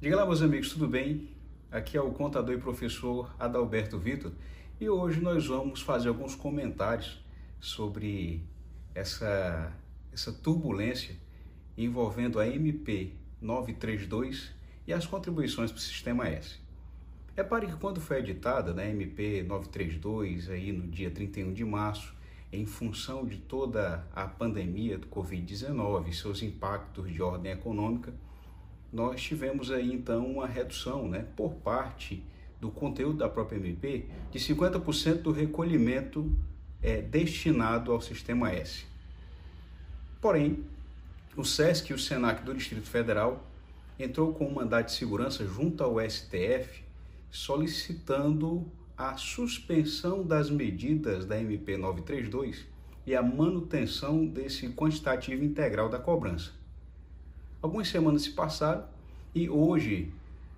Diga lá, meus amigos, tudo bem? Aqui é o contador e professor Adalberto Vitor e hoje nós vamos fazer alguns comentários sobre essa, essa turbulência envolvendo a MP 932 e as contribuições para o Sistema S. Repare que quando foi editada né, a MP 932, aí no dia 31 de março, em função de toda a pandemia do Covid-19 e seus impactos de ordem econômica, nós tivemos aí então uma redução né, por parte do conteúdo da própria MP de 50% do recolhimento é, destinado ao Sistema S. Porém, o SESC e o SENAC do Distrito Federal entrou com um mandato de segurança junto ao STF solicitando a suspensão das medidas da MP 932 e a manutenção desse quantitativo integral da cobrança. Algumas semanas se passaram e hoje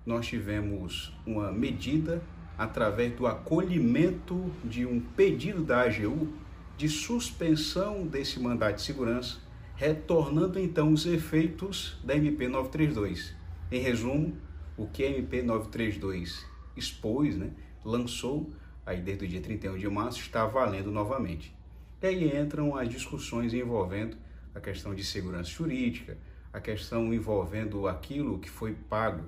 nós tivemos uma medida através do acolhimento de um pedido da AGU de suspensão desse mandato de segurança, retornando então os efeitos da MP 932. Em resumo, o que a MP 932 expôs, né, lançou, aí desde o dia 31 de março, está valendo novamente. E aí entram as discussões envolvendo a questão de segurança jurídica, a questão envolvendo aquilo que foi pago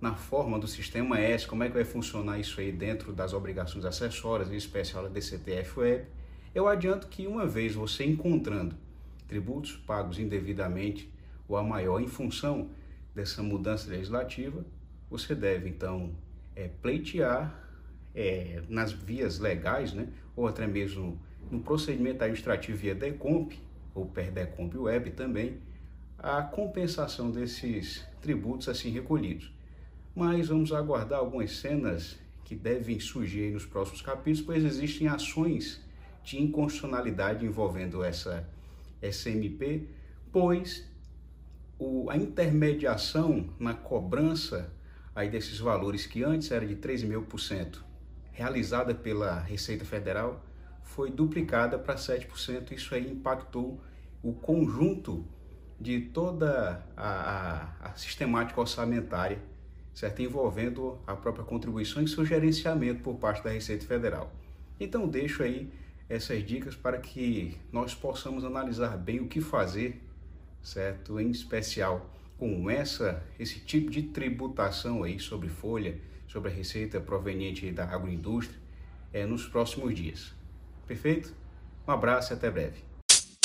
na forma do sistema S, como é que vai funcionar isso aí dentro das obrigações acessórias, em especial a DCTF Web. Eu adianto que uma vez você encontrando tributos pagos indevidamente ou a maior em função dessa mudança legislativa, você deve então é, pleitear é, nas vias legais, né, ou até mesmo no procedimento administrativo via DECOMP, ou per DECOMP Web também, a compensação desses tributos assim recolhidos. Mas vamos aguardar algumas cenas que devem surgir nos próximos capítulos, pois existem ações de inconstitucionalidade envolvendo essa SMP, pois o, a intermediação na cobrança aí desses valores que antes era de 13,5%, realizada pela Receita Federal, foi duplicada para 7%. Isso aí impactou o conjunto de toda a, a, a sistemática orçamentária, certo? envolvendo a própria contribuição e seu gerenciamento por parte da Receita Federal. Então deixo aí essas dicas para que nós possamos analisar bem o que fazer, certo? Em especial com essa esse tipo de tributação aí sobre folha, sobre a receita proveniente da agroindústria, é, nos próximos dias. Perfeito? Um abraço e até breve.